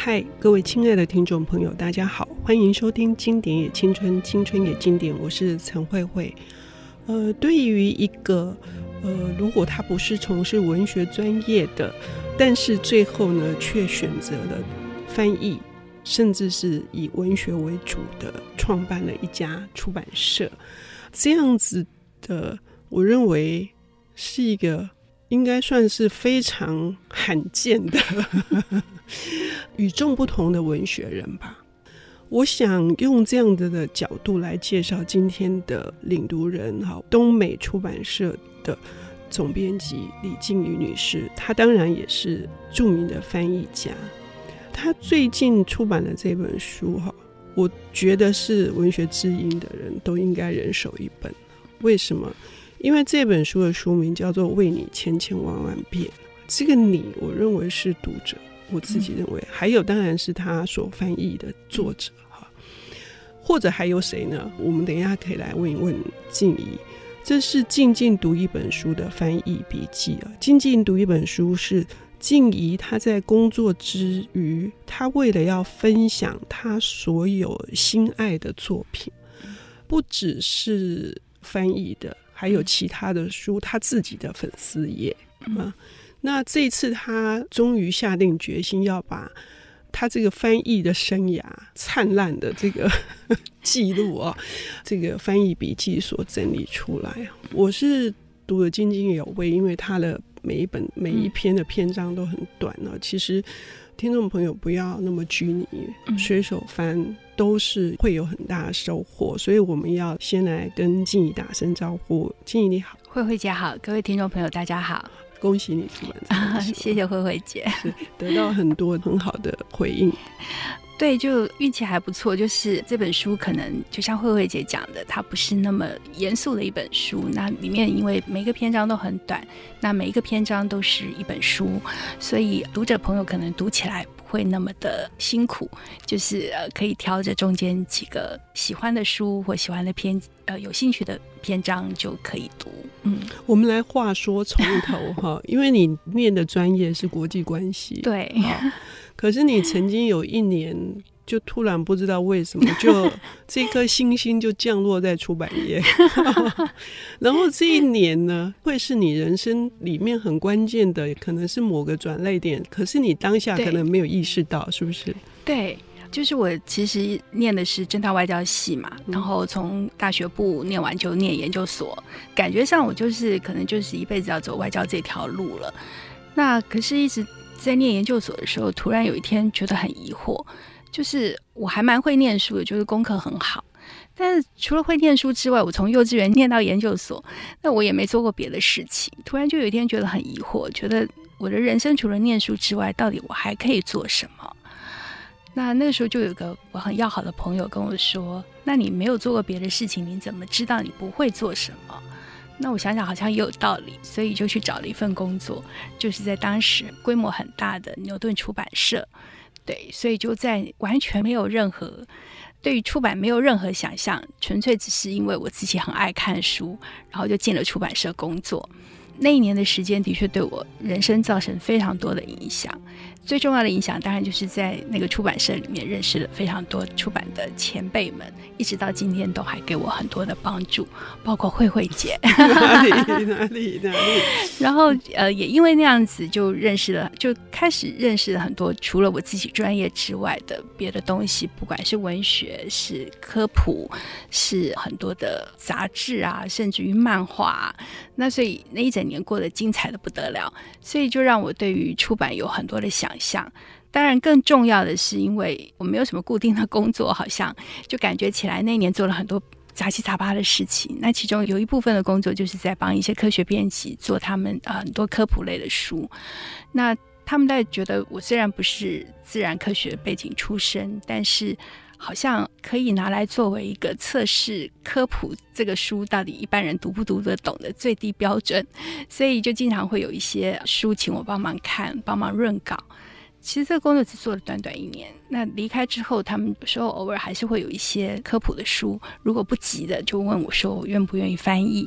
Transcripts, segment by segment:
嗨，各位亲爱的听众朋友，大家好，欢迎收听《经典也青春，青春也经典》，我是陈慧慧。呃，对于一个呃，如果他不是从事文学专业的，但是最后呢，却选择了翻译，甚至是以文学为主的，创办了一家出版社，这样子的，我认为是一个应该算是非常罕见的。与众不同的文学人吧，我想用这样子的角度来介绍今天的领读人哈，东美出版社的总编辑李静宇女士，她当然也是著名的翻译家。她最近出版的这本书哈，我觉得是文学知音的人都应该人手一本。为什么？因为这本书的书名叫做《为你千千万万遍》，这个你，我认为是读者。我自己认为，还有当然是他所翻译的作者哈，或者还有谁呢？我们等一下可以来问一问静怡。这是静静读一本书的翻译笔记啊。静静读一本书是静怡他在工作之余，他为了要分享他所有心爱的作品，不只是翻译的，还有其他的书，他自己的粉丝页啊。那这一次，他终于下定决心要把他这个翻译的生涯灿烂的这个 记录啊，这个翻译笔记所整理出来。我是读得津津有味，因为他的每一本每一篇的篇章都很短呢。其实听众朋友不要那么拘泥，随手翻都是会有很大的收获。所以我们要先来跟静怡打声招呼。静怡你好，慧慧姐好，各位听众朋友大家好。恭喜你出版啊！谢谢慧慧姐，得到很多很好的回应。对，就运气还不错。就是这本书可能就像慧慧姐讲的，它不是那么严肃的一本书。那里面因为每个篇章都很短，那每一个篇章都是一本书，所以读者朋友可能读起来不会那么的辛苦。就是呃，可以挑着中间几个喜欢的书或喜欢的篇呃有兴趣的篇章就可以读。嗯，我们来话说从头哈，因为你念的专业是国际关系，对。可是你曾经有一年，就突然不知道为什么，就 这颗星星就降落在出版业，然后这一年呢，会是你人生里面很关键的，可能是某个转捩点。可是你当下可能没有意识到，是不是？对，就是我其实念的是正大外交系嘛，然后从大学部念完就念研究所，感觉上我就是可能就是一辈子要走外交这条路了。那可是一直。在念研究所的时候，突然有一天觉得很疑惑，就是我还蛮会念书的，就是功课很好。但是除了会念书之外，我从幼稚园念到研究所，那我也没做过别的事情。突然就有一天觉得很疑惑，觉得我的人生除了念书之外，到底我还可以做什么？那那个时候就有个我很要好的朋友跟我说：“那你没有做过别的事情，你怎么知道你不会做什么？”那我想想好像也有道理，所以就去找了一份工作，就是在当时规模很大的牛顿出版社。对，所以就在完全没有任何对于出版没有任何想象，纯粹只是因为我自己很爱看书，然后就进了出版社工作。那一年的时间的确对我人生造成非常多的影响。最重要的影响，当然就是在那个出版社里面认识了非常多出版的前辈们，一直到今天都还给我很多的帮助，包括慧慧姐。哪里哪里哪里？然后呃，也因为那样子，就认识了，就开始认识了很多除了我自己专业之外的别的东西，不管是文学、是科普、是很多的杂志啊，甚至于漫画。那所以那一整年过得精彩的不得了，所以就让我对于出版有很多的想。象，当然更重要的是，因为我没有什么固定的工作，好像就感觉起来那年做了很多杂七杂八的事情。那其中有一部分的工作就是在帮一些科学编辑做他们呃很多科普类的书。那他们在觉得我虽然不是自然科学背景出身，但是好像可以拿来作为一个测试科普这个书到底一般人读不读得懂的最低标准，所以就经常会有一些书请我帮忙看，帮忙润稿。其实这个工作只做了短短一年。那离开之后，他们有时候偶尔还是会有一些科普的书，如果不急的，就问我说我愿不愿意翻译。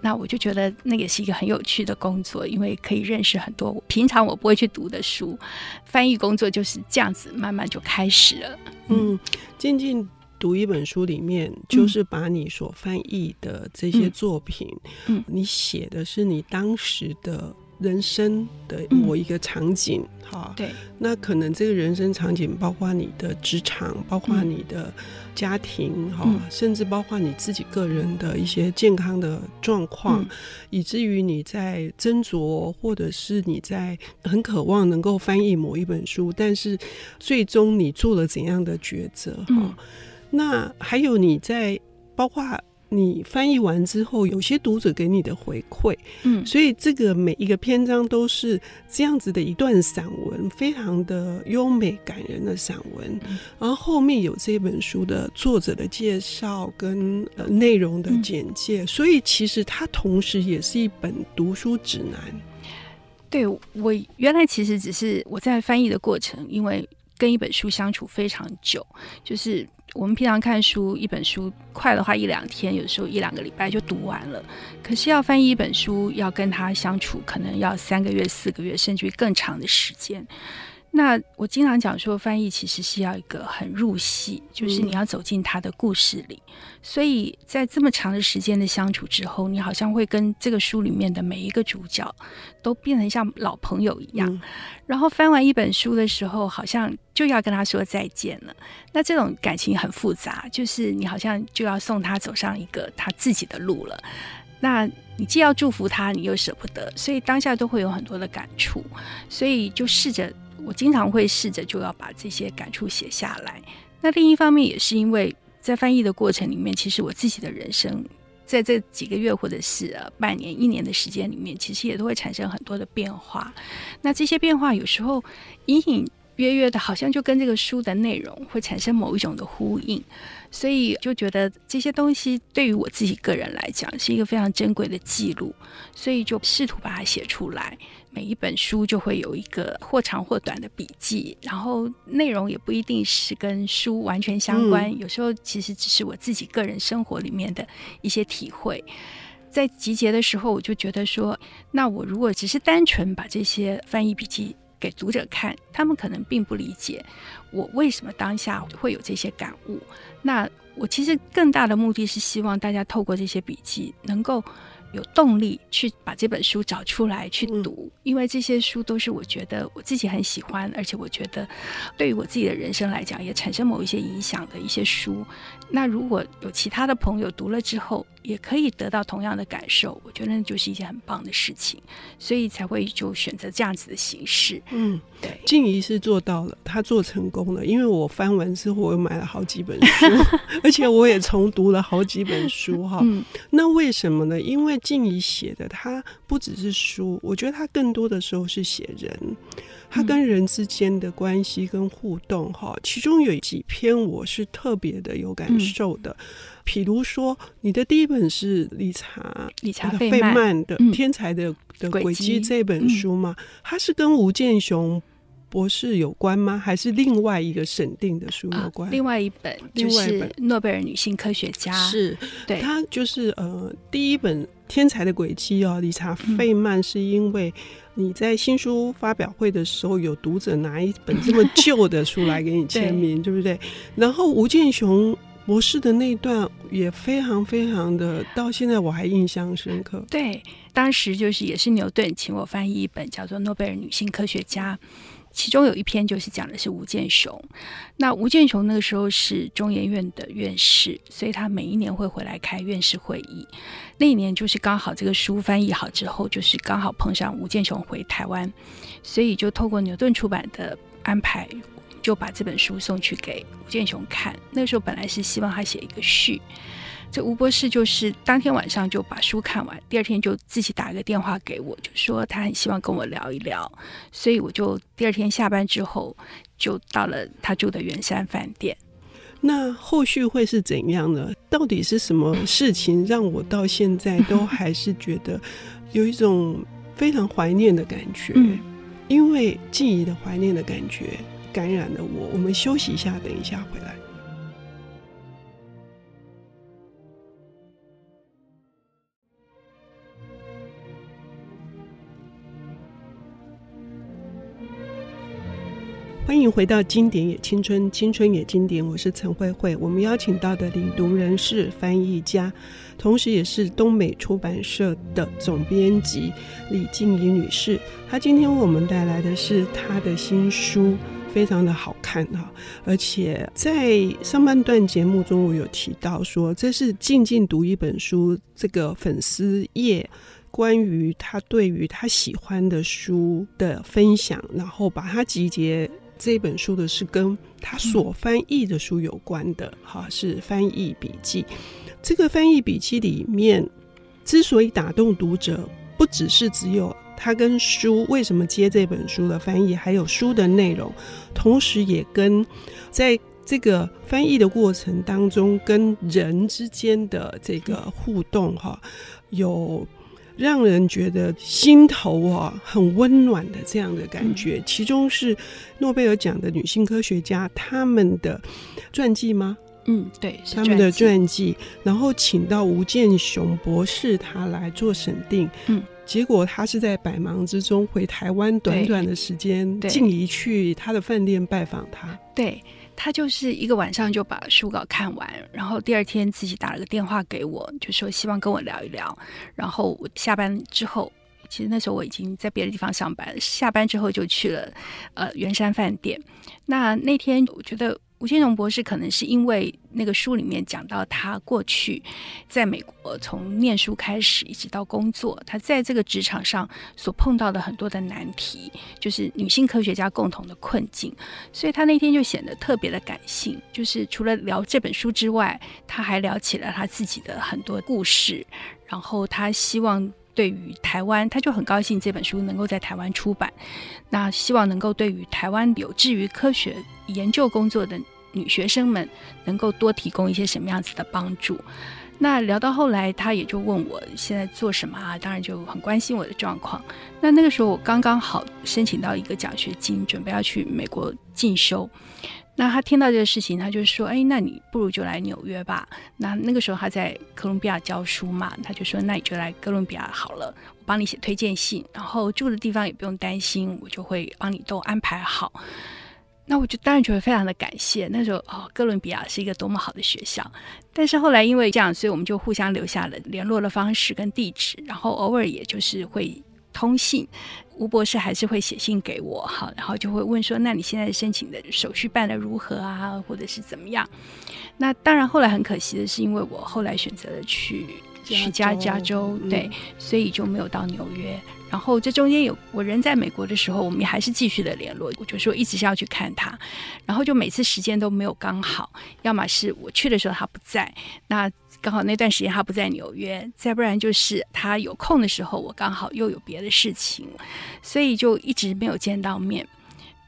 那我就觉得那也是一个很有趣的工作，因为可以认识很多平常我不会去读的书。翻译工作就是这样子，慢慢就开始了。嗯，静静读一本书里面，就是把你所翻译的这些作品，嗯，你写的是你当时的。人生的某一个场景，哈、嗯，对，那可能这个人生场景包括你的职场，包括你的家庭，哈、嗯，甚至包括你自己个人的一些健康的状况，嗯、以至于你在斟酌，或者是你在很渴望能够翻译某一本书，但是最终你做了怎样的抉择，哈、嗯，那还有你在包括。你翻译完之后，有些读者给你的回馈，嗯，所以这个每一个篇章都是这样子的一段散文，非常的优美感人的散文。嗯、然后后面有这本书的作者的介绍跟呃内容的简介，嗯、所以其实它同时也是一本读书指南。对，我原来其实只是我在翻译的过程，因为跟一本书相处非常久，就是。我们平常看书，一本书快的话一两天，有时候一两个礼拜就读完了。可是要翻译一本书，要跟他相处，可能要三个月、四个月，甚至于更长的时间。那我经常讲说，翻译其实是要一个很入戏，就是你要走进他的故事里。嗯、所以在这么长的时间的相处之后，你好像会跟这个书里面的每一个主角都变成像老朋友一样。嗯、然后翻完一本书的时候，好像就要跟他说再见了。那这种感情很复杂，就是你好像就要送他走上一个他自己的路了。那你既要祝福他，你又舍不得，所以当下都会有很多的感触。所以就试着。我经常会试着就要把这些感触写下来。那另一方面也是因为在翻译的过程里面，其实我自己的人生在这几个月或者是半年、一年的时间里面，其实也都会产生很多的变化。那这些变化有时候隐隐约约的，好像就跟这个书的内容会产生某一种的呼应。所以就觉得这些东西对于我自己个人来讲是一个非常珍贵的记录，所以就试图把它写出来。每一本书就会有一个或长或短的笔记，然后内容也不一定是跟书完全相关，嗯、有时候其实只是我自己个人生活里面的一些体会。在集结的时候，我就觉得说，那我如果只是单纯把这些翻译笔记给读者看，他们可能并不理解我为什么当下会有这些感悟。那我其实更大的目的是希望大家透过这些笔记能够。有动力去把这本书找出来去读，因为这些书都是我觉得我自己很喜欢，而且我觉得对于我自己的人生来讲也产生某一些影响的一些书。那如果有其他的朋友读了之后，也可以得到同样的感受，我觉得那就是一件很棒的事情，所以才会就选择这样子的形式。嗯，对，静怡是做到了，她做成功了，因为我翻完之后，我又买了好几本书，而且我也重读了好几本书哈。嗯，那为什么呢？因为静怡写的，他不只是书，我觉得他更多的时候是写人。他跟人之间的关系跟互动，哈，其中有几篇我是特别的有感受的。譬如说，你的第一本是理查理查费曼的《天才的的轨迹》这本书嘛，他是跟吴健雄博士有关吗？还是另外一个审定的书有关？另外一本就是诺贝尔女性科学家，是对，他就是呃，第一本《天才的轨迹》哦，理查费曼是因为。你在新书发表会的时候，有读者拿一本这么旧的书来给你签名，对，对不对？然后吴健雄博士的那段也非常非常的，到现在我还印象深刻。对，当时就是也是牛顿请我翻译一本叫做《诺贝尔女性科学家》。其中有一篇就是讲的是吴健雄，那吴健雄那个时候是中研院的院士，所以他每一年会回来开院士会议。那一年就是刚好这个书翻译好之后，就是刚好碰上吴健雄回台湾，所以就透过牛顿出版的安排，就把这本书送去给吴健雄看。那时候本来是希望他写一个序。这吴博士就是当天晚上就把书看完，第二天就自己打一个电话给我，就说他很希望跟我聊一聊，所以我就第二天下班之后就到了他住的圆山饭店。那后续会是怎样呢？到底是什么事情让我到现在 都还是觉得有一种非常怀念的感觉？嗯，因为记忆的怀念的感觉感染了我。我们休息一下，等一下回来。欢迎回到《经典也青春，青春也经典》，我是陈慧慧。我们邀请到的领读人是翻译家，同时也是东美出版社的总编辑李静怡女士。她今天为我们带来的是她的新书，非常的好看啊！而且在上半段节目中，我有提到说，这是静静读一本书这个粉丝页关于他对于他喜欢的书的分享，然后把它集结。这本书的是跟他所翻译的书有关的，哈，是翻译笔记。这个翻译笔记里面，之所以打动读者，不只是只有他跟书为什么接这本书的翻译，还有书的内容，同时也跟在这个翻译的过程当中，跟人之间的这个互动，哈，有。让人觉得心头啊很温暖的这样的感觉，嗯、其中是诺贝尔奖的女性科学家他们的传记吗？嗯，对，是他们的传记。然后请到吴健雄博士他来做审定。嗯，结果他是在百忙之中回台湾，短短的时间，静怡去他的饭店拜访他。对。他就是一个晚上就把书稿看完，然后第二天自己打了个电话给我，就说希望跟我聊一聊。然后我下班之后，其实那时候我已经在别的地方上班，下班之后就去了呃圆山饭店。那那天我觉得。吴先荣博士可能是因为那个书里面讲到他过去在美国从念书开始一直到工作，他在这个职场上所碰到的很多的难题，就是女性科学家共同的困境，所以他那天就显得特别的感性。就是除了聊这本书之外，他还聊起了他自己的很多故事，然后他希望。对于台湾，他就很高兴这本书能够在台湾出版。那希望能够对于台湾有志于科学研究工作的女学生们，能够多提供一些什么样子的帮助。那聊到后来，他也就问我现在做什么啊？当然就很关心我的状况。那那个时候我刚刚好申请到一个奖学金，准备要去美国进修。那他听到这个事情，他就说：“哎，那你不如就来纽约吧。”那那个时候他在哥伦比亚教书嘛，他就说：“那你就来哥伦比亚好了，我帮你写推荐信，然后住的地方也不用担心，我就会帮你都安排好。”那我就当然觉得非常的感谢。那时候哦，哥伦比亚是一个多么好的学校。但是后来因为这样，所以我们就互相留下了联络的方式跟地址，然后偶尔也就是会通信。吴博士还是会写信给我，哈，然后就会问说：“那你现在申请的手续办得如何啊？或者是怎么样？”那当然，后来很可惜的是，因为我后来选择了去去加加州，对，嗯、所以就没有到纽约。然后这中间有我人在美国的时候，我们还是继续的联络。我就说一直是要去看他，然后就每次时间都没有刚好，要么是我去的时候他不在，那。刚好那段时间他不在纽约，再不然就是他有空的时候，我刚好又有别的事情，所以就一直没有见到面。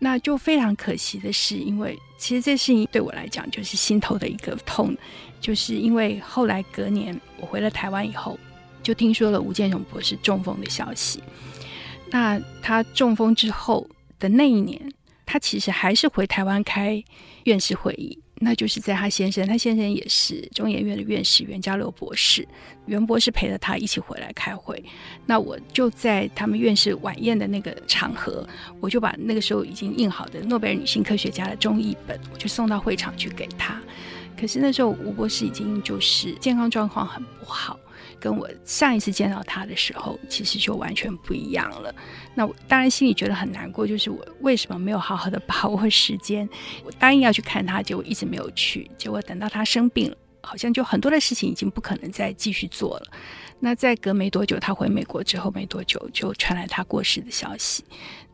那就非常可惜的是，因为其实这事情对我来讲就是心头的一个痛，就是因为后来隔年我回了台湾以后，就听说了吴健雄博士中风的消息。那他中风之后的那一年，他其实还是回台湾开院士会议。那就是在他先生，他先生也是中研院的院士袁家骝博士，袁博士陪着他一起回来开会。那我就在他们院士晚宴的那个场合，我就把那个时候已经印好的诺贝尔女性科学家的中译本，我就送到会场去给他。可是那时候吴博士已经就是健康状况很不好。跟我上一次见到他的时候，其实就完全不一样了。那我当然心里觉得很难过，就是我为什么没有好好的把握时间？我答应要去看他，结果一直没有去。结果等到他生病了，好像就很多的事情已经不可能再继续做了。那在隔没多久，他回美国之后没多久，就传来他过世的消息。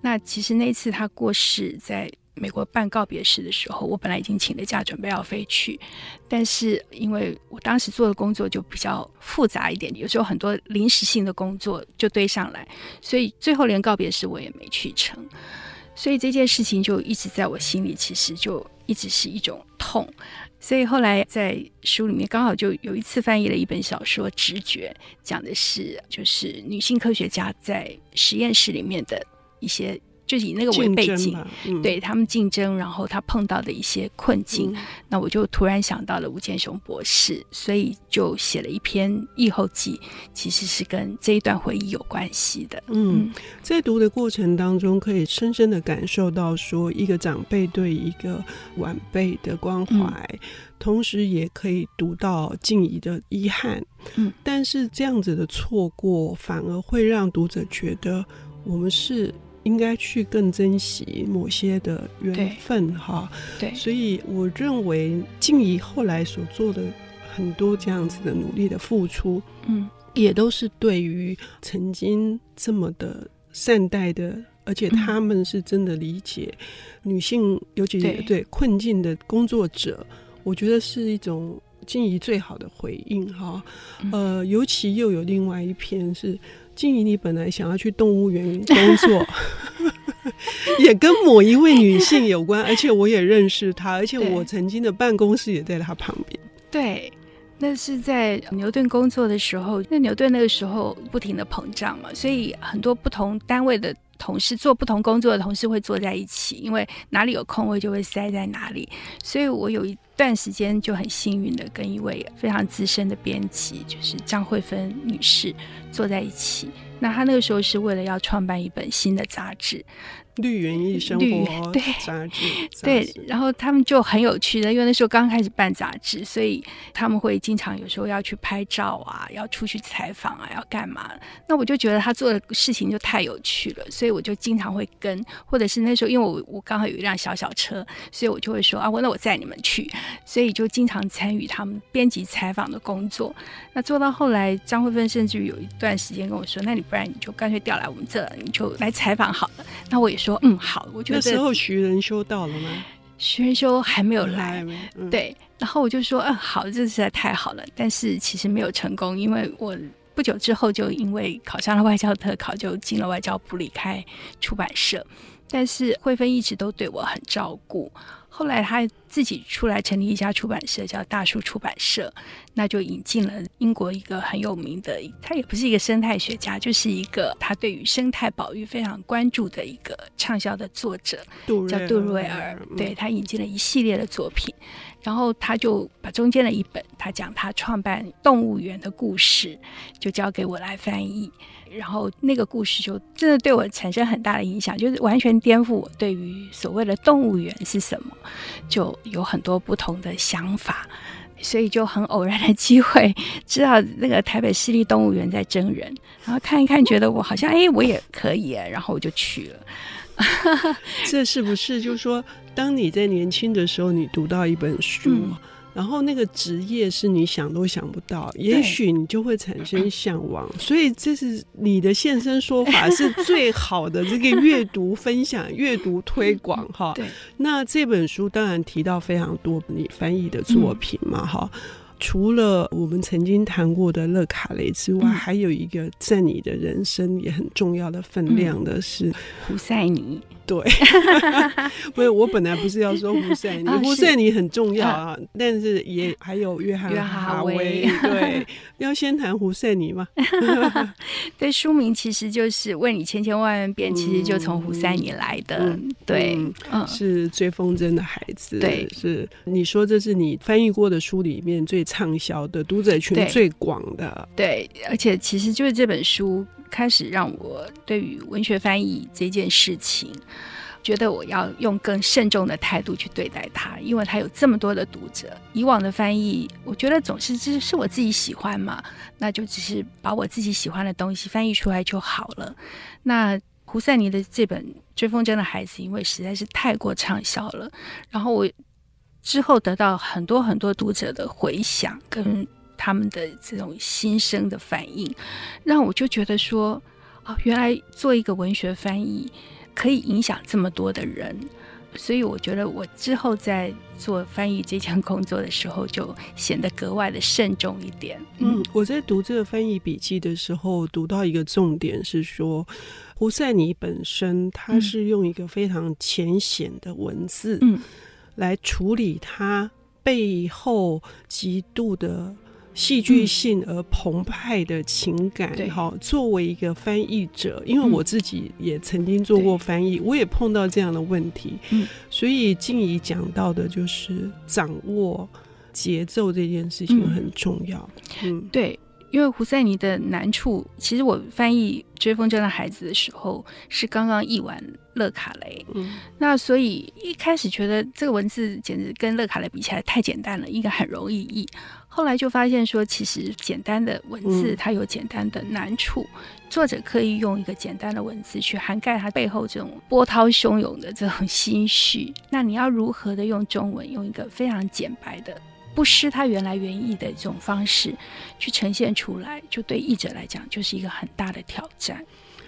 那其实那次他过世在。美国办告别式的时候，我本来已经请了假，准备要飞去，但是因为我当时做的工作就比较复杂一点，有时候很多临时性的工作就堆上来，所以最后连告别式我也没去成，所以这件事情就一直在我心里，其实就一直是一种痛。所以后来在书里面刚好就有一次翻译了一本小说《直觉》，讲的是就是女性科学家在实验室里面的一些。就以那个为背景，嗯、对他们竞争，然后他碰到的一些困境，嗯、那我就突然想到了吴建雄博士，所以就写了一篇译后记，其实是跟这一段回忆有关系的。嗯，在读的过程当中，可以深深的感受到说一个长辈对一个晚辈的关怀。嗯。同时也可以读到静怡的遗憾，嗯，但是这样子的错过，反而会让读者觉得我们是应该去更珍惜某些的缘分，哈，对，所以我认为静怡后来所做的很多这样子的努力的付出，嗯，也都是对于曾经这么的善待的，而且他们是真的理解女性，尤其是对。困境的工作者。我觉得是一种静怡最好的回应哈，呃，尤其又有另外一篇是静怡，你本来想要去动物园 工作，也跟某一位女性有关，而且我也认识她，而且我曾经的办公室也在她旁边。对，那是在牛顿工作的时候，那牛顿那个时候不停的膨胀嘛，所以很多不同单位的。同事做不同工作的同事会坐在一起，因为哪里有空位就会塞在哪里。所以我有一段时间就很幸运的跟一位非常资深的编辑，就是张慧芬女士坐在一起。那她那个时候是为了要创办一本新的杂志。绿园艺生活对杂志对，然后他们就很有趣的，因为那时候刚开始办杂志，所以他们会经常有时候要去拍照啊，要出去采访啊，要干嘛？那我就觉得他做的事情就太有趣了，所以我就经常会跟，或者是那时候因为我我刚好有一辆小小车，所以我就会说啊，我那我载你们去，所以就经常参与他们编辑采访的工作。那做到后来，张慧芬甚至于有一段时间跟我说，那你不然你就干脆调来我们这，你就来采访好了。那我也说。嗯好，我觉得那时候徐仁修到了吗？徐仁修还没有来，嗯、对。然后我就说嗯好，这实在太好了。但是其实没有成功，因为我不久之后就因为考上了外交特考，就进了外交部，离开出版社。但是慧芬一直都对我很照顾。后来他自己出来成立一家出版社，叫大树出版社，那就引进了英国一个很有名的，他也不是一个生态学家，就是一个他对于生态保育非常关注的一个畅销的作者，叫杜瑞尔。对，他引进了一系列的作品，然后他就把中间的一本，他讲他创办动物园的故事，就交给我来翻译。然后那个故事就真的对我产生很大的影响，就是完全颠覆我对于所谓的动物园是什么，就有很多不同的想法。所以就很偶然的机会知道那个台北市立动物园在征人，然后看一看，觉得我好像哎，我也可以，然后我就去了。这是不是就是说，当你在年轻的时候，你读到一本书？嗯然后那个职业是你想都想不到，也许你就会产生向往。所以这是你的现身说法是最好的这个阅读分享、阅读推广哈。对，那这本书当然提到非常多你翻译的作品嘛哈。嗯、除了我们曾经谈过的勒卡雷之外，嗯、还有一个在你的人生也很重要的分量的是胡塞尼。对，不是我本来不是要说胡塞尼，哦、胡塞尼很重要啊，嗯、但是也还有约翰哈维。对，要先谈胡塞尼嘛？对，书名其实就是为你千千万万遍，其实就从胡塞尼来的。嗯、对，嗯，是追风筝的孩子。对，是你说这是你翻译过的书里面最畅销的，读者群最广的。对，而且其实就是这本书。开始让我对于文学翻译这件事情，觉得我要用更慎重的态度去对待它，因为它有这么多的读者。以往的翻译，我觉得总是只是我自己喜欢嘛，那就只是把我自己喜欢的东西翻译出来就好了。那胡塞尼的这本《追风筝的孩子》，因为实在是太过畅销了，然后我之后得到很多很多读者的回响跟。他们的这种心声的反应，让我就觉得说，哦，原来做一个文学翻译可以影响这么多的人，所以我觉得我之后在做翻译这项工作的时候，就显得格外的慎重一点。嗯，我在读这个翻译笔记的时候，读到一个重点是说，胡塞尼本身他是用一个非常浅显的文字，嗯，来处理他背后极度的。戏剧性而澎湃的情感，哈、嗯，作为一个翻译者，因为我自己也曾经做过翻译，嗯、我也碰到这样的问题，嗯，所以静怡讲到的就是掌握节奏这件事情很重要，嗯，嗯。对。因为胡赛尼的难处，其实我翻译《追风筝的孩子》的时候是刚刚译完勒卡雷，嗯，那所以一开始觉得这个文字简直跟勒卡雷比起来太简单了，应该很容易译。后来就发现说，其实简单的文字它有简单的难处，嗯、作者刻意用一个简单的文字去涵盖它背后这种波涛汹涌的这种心绪。那你要如何的用中文，用一个非常简白的？不失他原来原意的这种方式去呈现出来，就对译者来讲就是一个很大的挑战。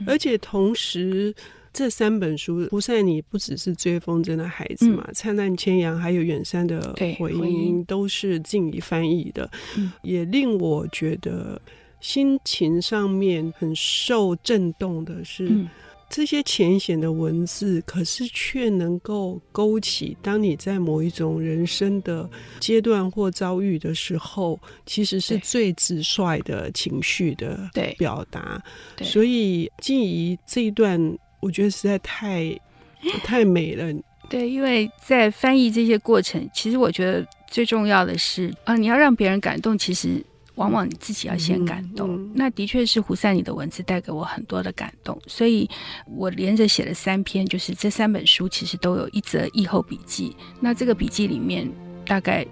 而且同时，这三本书，胡赛尼不只是追风筝的孩子嘛，嗯《灿烂千阳》还有远山的回音，都是静怡翻译的，嗯，也令我觉得心情上面很受震动的是。嗯这些浅显的文字，可是却能够勾起当你在某一种人生的阶段或遭遇的时候，其实是最直率的情绪的表达。所以静怡这一段，我觉得实在太 太美了。对，因为在翻译这些过程，其实我觉得最重要的是啊，你要让别人感动，其实。往往你自己要先感动，嗯嗯、那的确是胡赛里的文字带给我很多的感动，所以我连着写了三篇，就是这三本书其实都有一则译后笔记。那这个笔记里面大概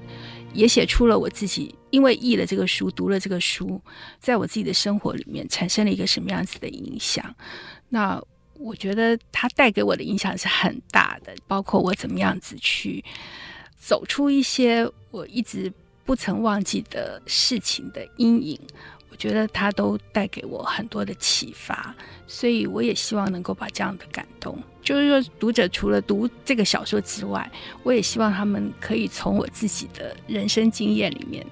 也写出了我自己，因为译了这个书，读了这个书，在我自己的生活里面产生了一个什么样子的影响。那我觉得它带给我的影响是很大的，包括我怎么样子去走出一些我一直。不曾忘记的事情的阴影，我觉得它都带给我很多的启发，所以我也希望能够把这样的感动，就是说读者除了读这个小说之外，我也希望他们可以从我自己的人生经验里面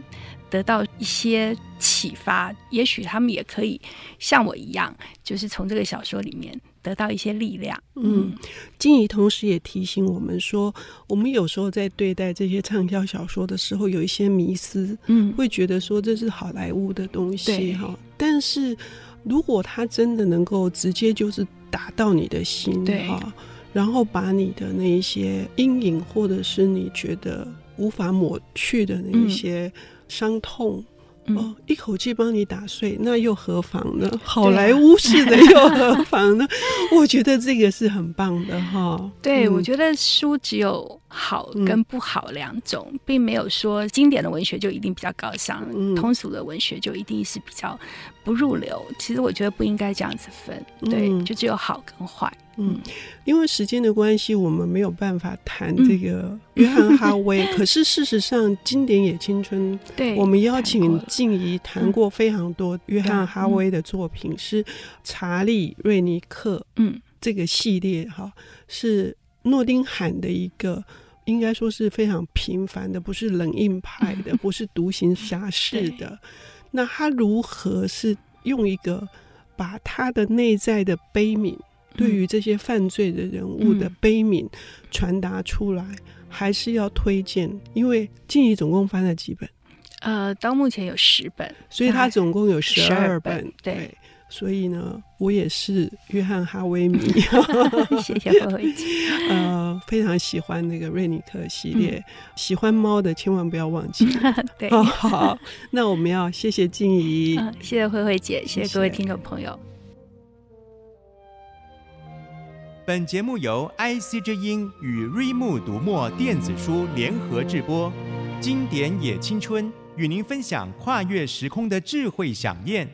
得到一些启发，也许他们也可以像我一样，就是从这个小说里面。得到一些力量。嗯，静怡同时也提醒我们说，我们有时候在对待这些畅销小说的时候，有一些迷思，嗯，会觉得说这是好莱坞的东西哈。但是如果它真的能够直接就是打到你的心，对哈，然后把你的那一些阴影，或者是你觉得无法抹去的那一些伤痛。哦，一口气帮你打碎，那又何妨呢？好莱坞式的又何妨呢？我觉得这个是很棒的哈。对，嗯、我觉得书只有好跟不好两种，嗯、并没有说经典的文学就一定比较高尚，嗯、通俗的文学就一定是比较不入流。其实我觉得不应该这样子分，对，嗯、就只有好跟坏。嗯，因为时间的关系，我们没有办法谈这个。约翰哈威。嗯、可是事实上，《经典也青春 》对，我们邀请静怡谈过非常多约翰哈威的作品，嗯、是查理瑞尼克，嗯，这个系列哈，是诺丁汉的一个，应该说是非常平凡的，不是冷硬派的，不是独行侠式的。那他如何是用一个把他的内在的悲悯？对于这些犯罪的人物的悲悯传达出来，嗯、还是要推荐，因为静怡总共翻了几本？呃，到目前有十本，所以他总共有十二本。对，所以呢，我也是约翰哈维迷。谢谢慧慧姐。呃，非常喜欢那个瑞尼克系列，嗯、喜欢猫的千万不要忘记。对、哦，好，那我们要谢谢静怡、嗯，谢谢慧慧姐，谢谢各位听众朋友。本节目由 IC 之音与瑞木读墨电子书联合制播，经典也青春与您分享跨越时空的智慧饗宴。